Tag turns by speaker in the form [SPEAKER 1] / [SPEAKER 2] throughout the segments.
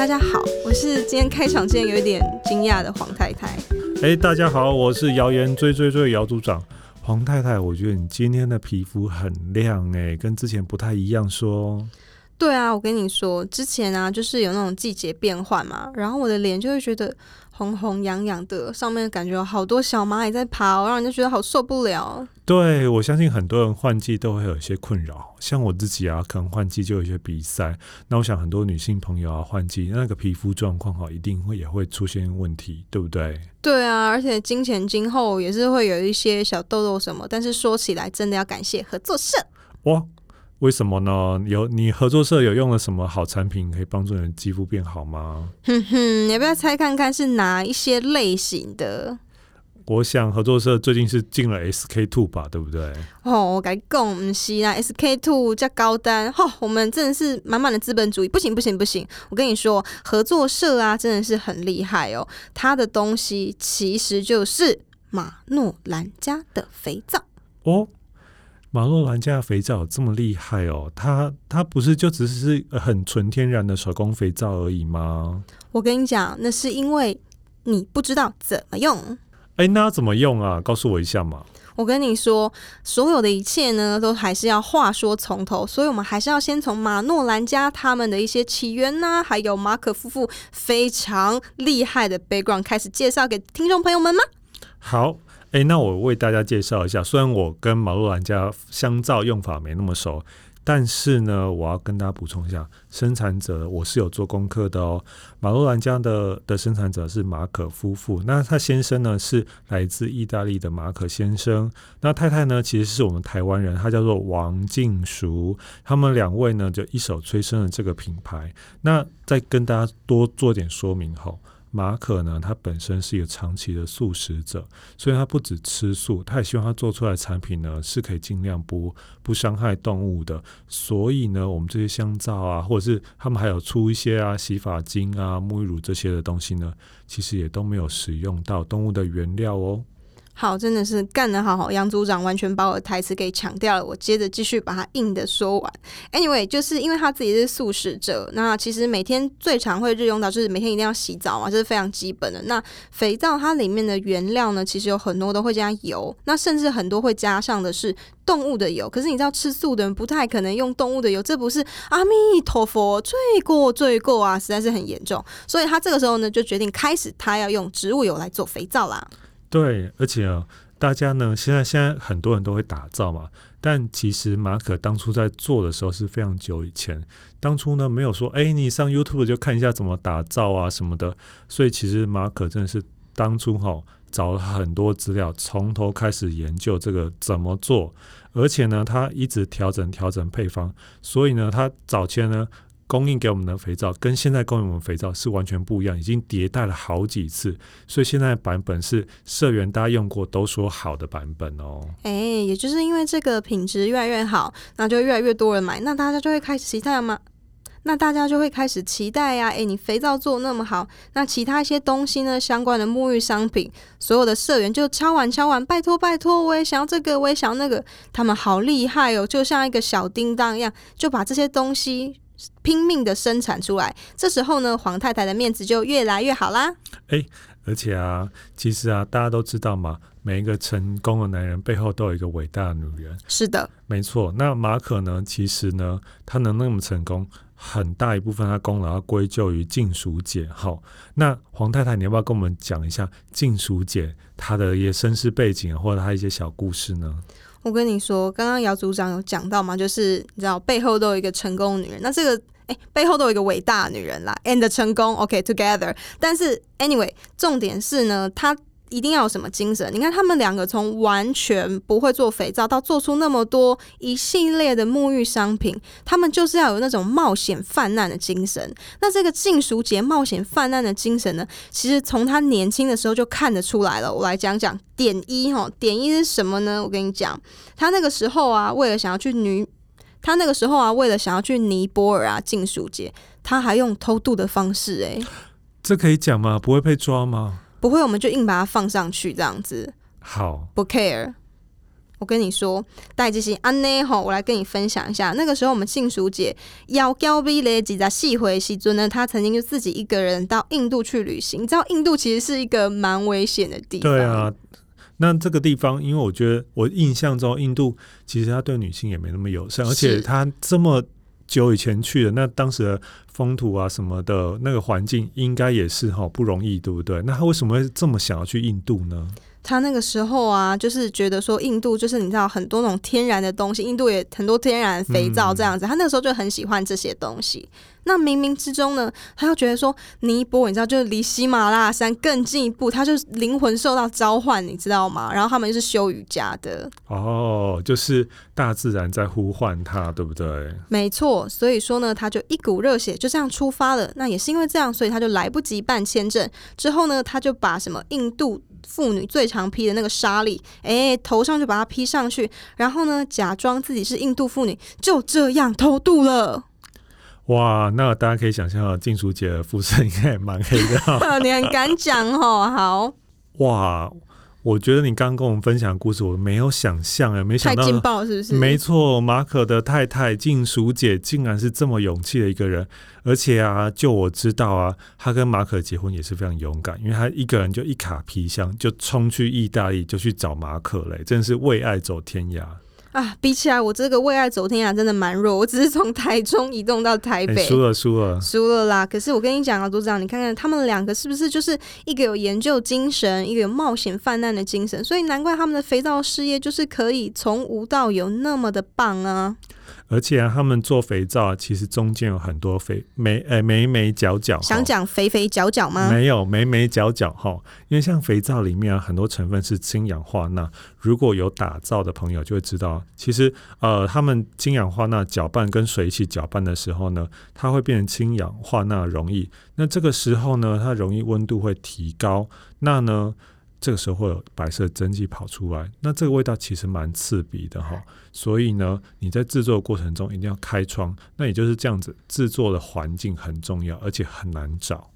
[SPEAKER 1] 大家好，我是今天开场之前有一点惊讶的黄太太。
[SPEAKER 2] 哎，大家好，我是谣言追追追姚组长黄太太。我觉得你今天的皮肤很亮哎，跟之前不太一样说。
[SPEAKER 1] 对啊，我跟你说，之前啊，就是有那种季节变换嘛，然后我的脸就会觉得红红痒痒的，上面感觉有好多小蚂蚁在爬，让人家觉得好受不了。
[SPEAKER 2] 对，我相信很多人换季都会有一些困扰，像我自己啊，可能换季就有一些鼻塞。那我想很多女性朋友啊，换季那个皮肤状况哈，一定会也会出现问题，对不对？
[SPEAKER 1] 对啊，而且经前经后也是会有一些小痘痘什么，但是说起来真的要感谢合作社
[SPEAKER 2] 哇。为什么呢？有你合作社有用了什么好产品可以帮助你的肌肤变好吗？
[SPEAKER 1] 哼哼，你要不要猜看看是哪一些类型的？
[SPEAKER 2] 我想合作社最近是进了 SK two 吧，对不对？
[SPEAKER 1] 哦，我跟你讲，不是啦，SK two 加高单，吼、哦，我们真的是满满的资本主义，不行不行不行！我跟你说，合作社啊，真的是很厉害哦，它的东西其实就是马诺兰家的肥皂
[SPEAKER 2] 哦。马诺兰家的肥皂这么厉害哦？它它不是就只是很纯天然的手工肥皂而已吗？
[SPEAKER 1] 我跟你讲，那是因为你不知道怎么用。
[SPEAKER 2] 哎，那要怎么用啊？告诉我一下嘛。
[SPEAKER 1] 我跟你说，所有的一切呢，都还是要话说从头，所以我们还是要先从马诺兰家他们的一些起源呐、啊，还有马可夫妇非常厉害的 background 开始介绍给听众朋友们吗？
[SPEAKER 2] 好。哎，那我为大家介绍一下。虽然我跟马洛兰家香皂用法没那么熟，但是呢，我要跟大家补充一下，生产者我是有做功课的哦。马洛兰家的的生产者是马可夫妇，那他先生呢是来自意大利的马可先生，那太太呢其实是我们台湾人，他叫做王静淑。他们两位呢就一手催生了这个品牌。那再跟大家多做点说明后。马可呢，他本身是一个长期的素食者，所以他不止吃素，他也希望他做出来的产品呢是可以尽量不不伤害动物的。所以呢，我们这些香皂啊，或者是他们还有出一些啊洗发精啊、沐浴乳这些的东西呢，其实也都没有使用到动物的原料哦。
[SPEAKER 1] 好，真的是干得好好，杨组长完全把我的台词给抢掉了。我接着继续把它硬的说完。Anyway，就是因为他自己是素食者，那其实每天最常会日用到就是每天一定要洗澡嘛，这是非常基本的。那肥皂它里面的原料呢，其实有很多都会加油，那甚至很多会加上的是动物的油。可是你知道吃素的人不太可能用动物的油，这不是阿弥陀佛罪过罪过啊，实在是很严重。所以他这个时候呢，就决定开始他要用植物油来做肥皂啦。
[SPEAKER 2] 对，而且，大家呢，现在现在很多人都会打造嘛，但其实马可当初在做的时候是非常久以前，当初呢没有说，哎，你上 YouTube 就看一下怎么打造啊什么的，所以其实马可真的是当初哈、找了很多资料，从头开始研究这个怎么做，而且呢，他一直调整调整配方，所以呢，他早前呢。供应给我们的肥皂跟现在供应我们肥皂是完全不一样，已经迭代了好几次，所以现在版本是社员大家用过都说好的版本哦。
[SPEAKER 1] 哎，也就是因为这个品质越来越好，那就越来越多人买，那大家就会开始期待吗？那大家就会开始期待呀、啊！哎，你肥皂做那么好，那其他一些东西呢？相关的沐浴商品，所有的社员就敲完敲完，拜托拜托，我也想要这个，我也想要那个，他们好厉害哦，就像一个小叮当一样，就把这些东西。拼命的生产出来，这时候呢，黄太太的面子就越来越好啦。
[SPEAKER 2] 哎，而且啊，其实啊，大家都知道嘛，每一个成功的男人背后都有一个伟大的女人。
[SPEAKER 1] 是的，
[SPEAKER 2] 没错。那马可呢，其实呢，他能那么成功，很大一部分他功劳要归咎于静淑姐。好，那黄太太，你要不要跟我们讲一下静淑姐她的一些身世背景，或者她一些小故事呢？
[SPEAKER 1] 我跟你说，刚刚姚组长有讲到嘛，就是你知道背后都有一个成功女人，那这个哎背后都有一个伟大的女人啦，and 成功，OK together。但是 anyway，重点是呢，她。一定要有什么精神？你看他们两个从完全不会做肥皂到做出那么多一系列的沐浴商品，他们就是要有那种冒险泛滥的精神。那这个静淑姐冒险泛滥的精神呢，其实从他年轻的时候就看得出来了。我来讲讲点一哈，点一是什么呢？我跟你讲，他那个时候啊，为了想要去尼，他那个时候啊，为了想要去尼泊尔啊，静淑姐，她还用偷渡的方式哎、
[SPEAKER 2] 这可以讲吗？不会被抓吗？
[SPEAKER 1] 不会，我们就硬把它放上去，这样子。
[SPEAKER 2] 好，
[SPEAKER 1] 不 care。我跟你说，带这些安内吼，我来跟你分享一下。那个时候我们静淑姐要交比嘞几在细回西尊呢，她曾经就自己一个人到印度去旅行。你知道印度其实是一个蛮危险的地方。
[SPEAKER 2] 对啊，那这个地方，因为我觉得我印象中印度其实他对女性也没那么友善，而且他这么久以前去的，那当时的风土啊什么的那个环境应该也是哈不容易，对不对？那他为什么会这么想要去印度呢？
[SPEAKER 1] 他那个时候啊，就是觉得说印度就是你知道很多那种天然的东西，印度也很多天然肥皂这样子。嗯、他那个时候就很喜欢这些东西。那冥冥之中呢，他又觉得说尼泊尔你知道，就是离喜马拉雅山更进一步，他就灵魂受到召唤，你知道吗？然后他们就是修瑜伽的。
[SPEAKER 2] 哦，就是大自然在呼唤他，对不对？
[SPEAKER 1] 没错。所以说呢，他就一股热血就这样出发了。那也是因为这样，所以他就来不及办签证。之后呢，他就把什么印度妇女最常披的那个纱丽，哎，头上就把它披上去，然后呢，假装自己是印度妇女，就这样偷渡了。
[SPEAKER 2] 哇，那大家可以想象，静淑姐的肤色应该也蛮黑的。
[SPEAKER 1] 你很敢讲哦，好。
[SPEAKER 2] 哇，我觉得你刚刚跟我们分享的故事，我没有想象哎，没想到，
[SPEAKER 1] 太劲爆是不是？
[SPEAKER 2] 没错，马可的太太静淑姐竟然是这么勇气的一个人，而且啊，就我知道啊，她跟马可结婚也是非常勇敢，因为她一个人就一卡皮箱就冲去意大利，就去找马可嘞，真的是为爱走天涯。
[SPEAKER 1] 啊，比起来我这个为爱走天涯真的蛮弱，我只是从台中移动到台北，
[SPEAKER 2] 输了输了
[SPEAKER 1] 输了啦！可是我跟你讲啊，组长，你看看他们两个是不是就是一个有研究精神，一个有冒险泛滥的精神，所以难怪他们的肥皂事业就是可以从无到有那么的棒啊！
[SPEAKER 2] 而且啊，他们做肥皂其实中间有很多肥眉呃眉眉角角，
[SPEAKER 1] 想讲肥肥角角吗？
[SPEAKER 2] 没有眉眉角角哈，因为像肥皂里面啊，很多成分是氢氧化钠。如果有打造的朋友就会知道，其实呃，他们氢氧化钠搅拌跟水一起搅拌的时候呢，它会变成氢氧化钠溶液。那这个时候呢，它容易温度会提高，那呢？这个时候会有白色蒸汽跑出来，那这个味道其实蛮刺鼻的哈。所以呢，你在制作的过程中一定要开窗，那也就是这样子，制作的环境很重要，而且很难找。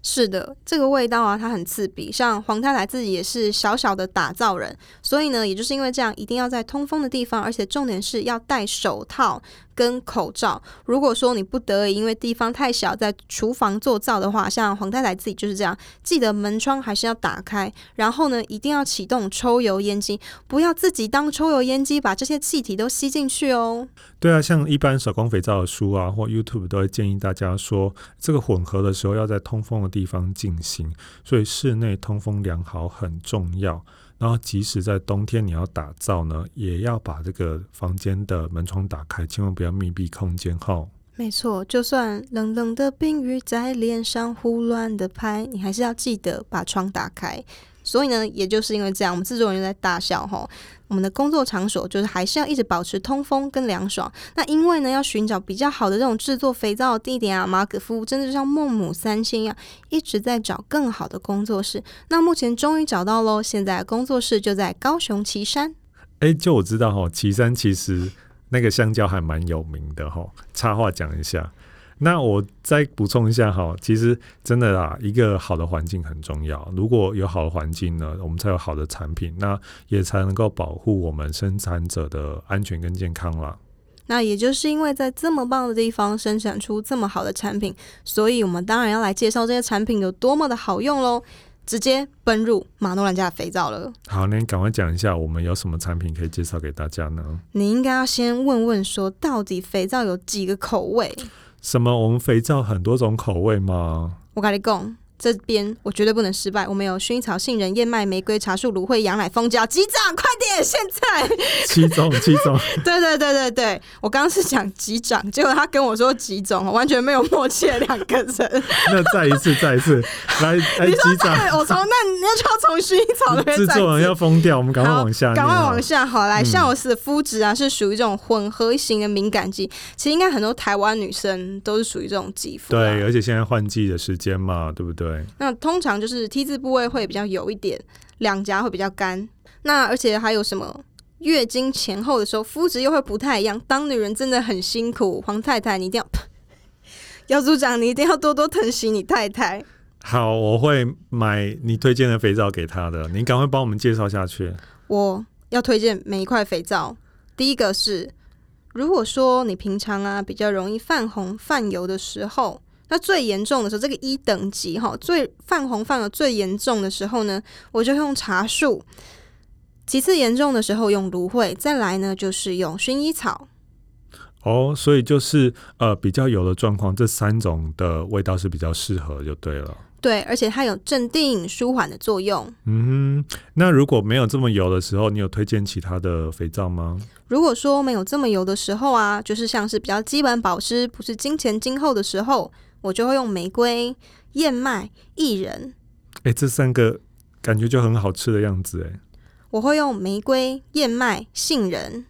[SPEAKER 1] 是的，这个味道啊，它很刺鼻。像黄太太自己也是小小的打造人，所以呢，也就是因为这样，一定要在通风的地方，而且重点是要戴手套。跟口罩，如果说你不得已因为地方太小，在厨房做皂的话，像黄太太自己就是这样，记得门窗还是要打开，然后呢，一定要启动抽油烟机，不要自己当抽油烟机把这些气体都吸进去哦。
[SPEAKER 2] 对啊，像一般手工肥皂的书啊，或 YouTube 都会建议大家说，这个混合的时候要在通风的地方进行，所以室内通风良好很重要。然后，即使在冬天你要打造呢，也要把这个房间的门窗打开，千万不要密闭空间哈。
[SPEAKER 1] 没错，就算冷冷的冰雨在脸上胡乱的拍，你还是要记得把窗打开。所以呢，也就是因为这样，我们制作人员在大笑吼。我们的工作场所就是还是要一直保持通风跟凉爽。那因为呢，要寻找比较好的这种制作肥皂的地点啊，马可夫真的就像孟母三迁一样，一直在找更好的工作室。那目前终于找到喽，现在工作室就在高雄旗山。
[SPEAKER 2] 哎，就我知道哈，旗山其实那个香蕉还蛮有名的哈。插话讲一下。那我再补充一下哈，其实真的啦，一个好的环境很重要。如果有好的环境呢，我们才有好的产品，那也才能够保护我们生产者的安全跟健康啦。
[SPEAKER 1] 那也就是因为在这么棒的地方生产出这么好的产品，所以我们当然要来介绍这些产品有多么的好用喽。直接奔入马诺兰家的肥皂了。
[SPEAKER 2] 好，那你赶快讲一下，我们有什么产品可以介绍给大家呢？
[SPEAKER 1] 你应该要先问问说，到底肥皂有几个口味？
[SPEAKER 2] 什么？我们肥皂很多种口味吗？
[SPEAKER 1] 我跟你讲。这边我绝对不能失败。我们有薰衣草、杏仁、燕麦、玫瑰、茶树、芦荟、羊奶、蜂胶。机长，快点！现在
[SPEAKER 2] 七种，七种。
[SPEAKER 1] 对对对对对，我刚刚是讲机长，结果他跟我说几种，完全没有默契的两个人。
[SPEAKER 2] 那再一次，再一次，来，来，机长，
[SPEAKER 1] 我从那你要就要从薰衣草那边。制
[SPEAKER 2] 作人要疯掉，我们赶快往下，
[SPEAKER 1] 赶快往下。好，来，像我是肤质啊，是属于这种混合型的敏感肌。其实应该很多台湾女生都是属于这种肌肤。
[SPEAKER 2] 对，而且现在换季的时间嘛，对不对？对，
[SPEAKER 1] 那通常就是 T 字部位会比较油一点，两颊会比较干。那而且还有什么？月经前后的时候肤质又会不太一样。当女人真的很辛苦，黄太太你一定要，姚组长你一定要多多疼惜你太太。
[SPEAKER 2] 好，我会买你推荐的肥皂给她的。你赶快帮我们介绍下去。
[SPEAKER 1] 我要推荐每一块肥皂。第一个是，如果说你平常啊比较容易泛红泛油的时候，那最严重的时候，这个一等级哈，最泛红泛的最严重的时候呢，我就用茶树。其次严重的时候用芦荟，再来呢就是用薰衣草。
[SPEAKER 2] 哦，所以就是呃比较油的状况，这三种的味道是比较适合就对了。
[SPEAKER 1] 对，而且它有镇定舒缓的作用。
[SPEAKER 2] 嗯哼，那如果没有这么油的时候，你有推荐其他的肥皂吗？
[SPEAKER 1] 如果说没有这么油的时候啊，就是像是比较基本保湿，不是金前经后的时候，我就会用玫瑰、燕麦、薏仁。
[SPEAKER 2] 哎，这三个感觉就很好吃的样子哎。
[SPEAKER 1] 我会用玫瑰、燕麦、杏仁。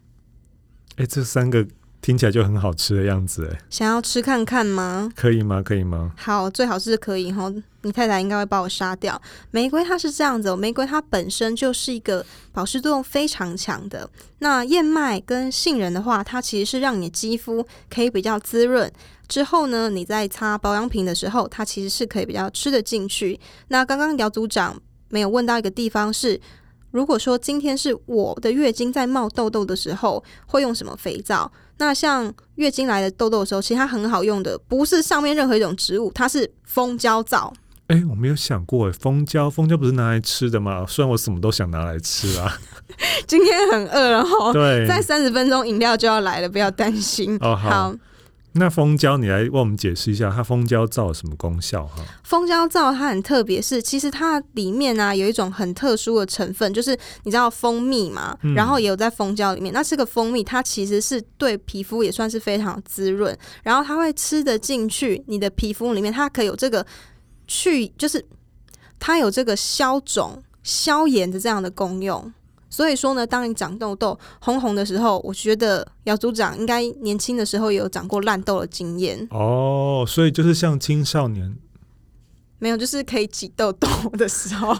[SPEAKER 2] 哎，这三个听起来就很好吃的样子哎。
[SPEAKER 1] 想要吃看看吗？
[SPEAKER 2] 可以吗？可以吗？
[SPEAKER 1] 好，最好是可以哈。你太太应该会把我杀掉。玫瑰它是这样子哦，玫瑰它本身就是一个保湿作用非常强的。那燕麦跟杏仁的话，它其实是让你的肌肤可以比较滋润。之后呢，你在擦保养品的时候，它其实是可以比较吃得进去。那刚刚姚组长没有问到一个地方是。如果说今天是我的月经在冒痘痘的时候，会用什么肥皂？那像月经来的痘痘的时候，其实它很好用的，不是上面任何一种植物，它是蜂胶皂。
[SPEAKER 2] 哎、欸，我没有想过，蜂胶，蜂胶不是拿来吃的吗？虽然我什么都想拿来吃啊。
[SPEAKER 1] 今天很饿了哈，
[SPEAKER 2] 对，
[SPEAKER 1] 在三十分钟饮料就要来了，不要担心。
[SPEAKER 2] 哦，好。好那蜂胶，你来为我们解释一下，它蜂胶皂有什么功效哈？
[SPEAKER 1] 蜂胶皂它很特别，是其实它里面呢、啊、有一种很特殊的成分，就是你知道蜂蜜嘛，嗯、然后也有在蜂胶里面。那这个蜂蜜它其实是对皮肤也算是非常滋润，然后它会吃得进去你的皮肤里面，它可以有这个去，就是它有这个消肿、消炎的这样的功用。所以说呢，当你长痘痘红红的时候，我觉得姚组长应该年轻的时候也有长过烂痘的经验
[SPEAKER 2] 哦。所以就是像青少年，
[SPEAKER 1] 没有，就是可以挤痘痘的时候。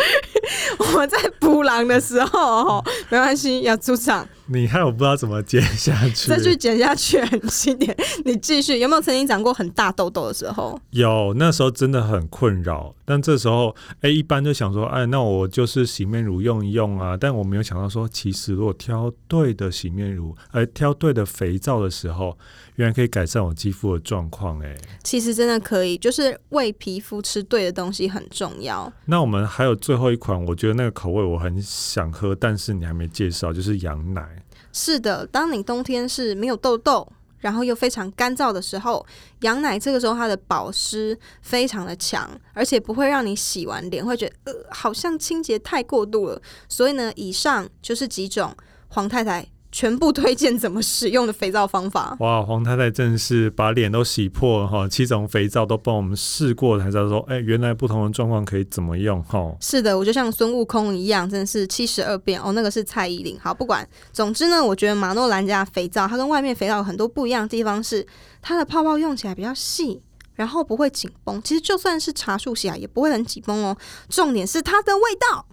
[SPEAKER 1] 我们在补狼的时候，没关系，姚组长。
[SPEAKER 2] 你害我不知道怎么接下去，
[SPEAKER 1] 再去剪下去很经典。你继续，有没有曾经长过很大痘痘的时候？
[SPEAKER 2] 有，那时候真的很困扰。但这时候，哎，一般就想说，哎，那我就是洗面乳用一用啊。但我没有想到说，其实如果挑对的洗面乳，哎，挑对的肥皂的时候，原来可以改善我肌肤的状况。哎，
[SPEAKER 1] 其实真的可以，就是为皮肤吃对的东西很重要。
[SPEAKER 2] 那我们还有最后一款，我觉得那个口味我很想喝，但是你还没介绍，就是羊奶。
[SPEAKER 1] 是的，当你冬天是没有痘痘，然后又非常干燥的时候，羊奶这个时候它的保湿非常的强，而且不会让你洗完脸会觉得呃好像清洁太过度了。所以呢，以上就是几种黄太太。全部推荐怎么使用的肥皂方法。
[SPEAKER 2] 哇，黄太太真是把脸都洗破了哈！七种肥皂都帮我们试过，才知道说，哎、欸，原来不同的状况可以怎么用哈。
[SPEAKER 1] 是的，我就像孙悟空一样，真的是七十二变哦。那个是蔡依林。好，不管，总之呢，我觉得马诺兰家肥皂它跟外面肥皂有很多不一样的地方，是它的泡泡用起来比较细，然后不会紧绷。其实就算是茶树洗啊，也不会很紧绷哦。重点是它的味道。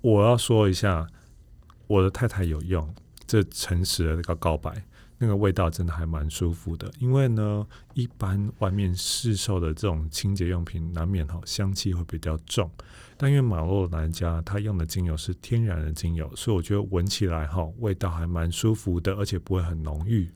[SPEAKER 2] 我要说一下，我的太太有用。这诚实的那个告白，那个味道真的还蛮舒服的。因为呢，一般外面市售的这种清洁用品，难免哈香气会比较重。但因为马洛兰家他用的精油是天然的精油，所以我觉得闻起来哈味道还蛮舒服的，而且不会很浓郁。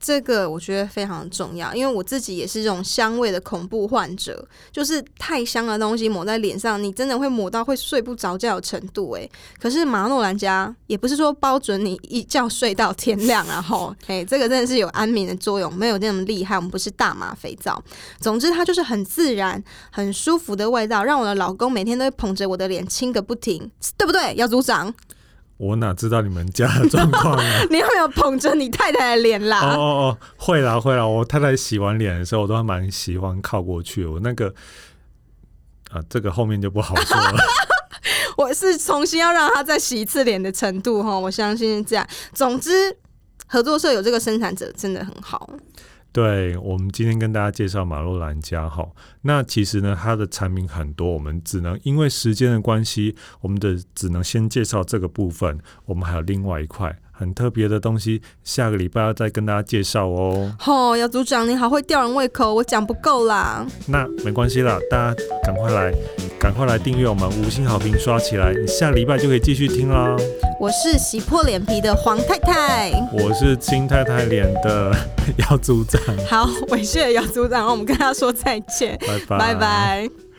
[SPEAKER 1] 这个我觉得非常重要，因为我自己也是这种香味的恐怖患者，就是太香的东西抹在脸上，你真的会抹到会睡不着觉的程度诶，可是马诺兰家也不是说包准你一觉睡到天亮啊 吼，诶，这个真的是有安眠的作用，没有那么厉害。我们不是大麻肥皂，总之它就是很自然、很舒服的味道，让我的老公每天都会捧着我的脸亲个不停，对不对，姚组长？
[SPEAKER 2] 我哪知道你们家的状况啊？
[SPEAKER 1] 你有没有捧着你太太的脸啦？
[SPEAKER 2] 哦哦哦，会啦会啦，我太太洗完脸的时候，我都还蛮喜欢靠过去。我那个啊，这个后面就不好说了。
[SPEAKER 1] 我是重新要让她再洗一次脸的程度哈，我相信是这样。总之，合作社有这个生产者真的很好。
[SPEAKER 2] 对，我们今天跟大家介绍马洛兰家哈，那其实呢，它的产品很多，我们只能因为时间的关系，我们的只能先介绍这个部分。我们还有另外一块，很特别的东西，下个礼拜要再跟大家介绍哦。
[SPEAKER 1] 吼、哦，姚组长你好会吊人胃口，我讲不够啦。
[SPEAKER 2] 那没关系啦，大家赶快来，赶快来订阅我们，五星好评刷起来，你下礼拜就可以继续听啦。
[SPEAKER 1] 我是洗破脸皮的黄太太，
[SPEAKER 2] 我是青太太脸的 姚组长。
[SPEAKER 1] 好，猥亵的姚组长，我们跟他说再见，
[SPEAKER 2] 拜拜，
[SPEAKER 1] 拜拜。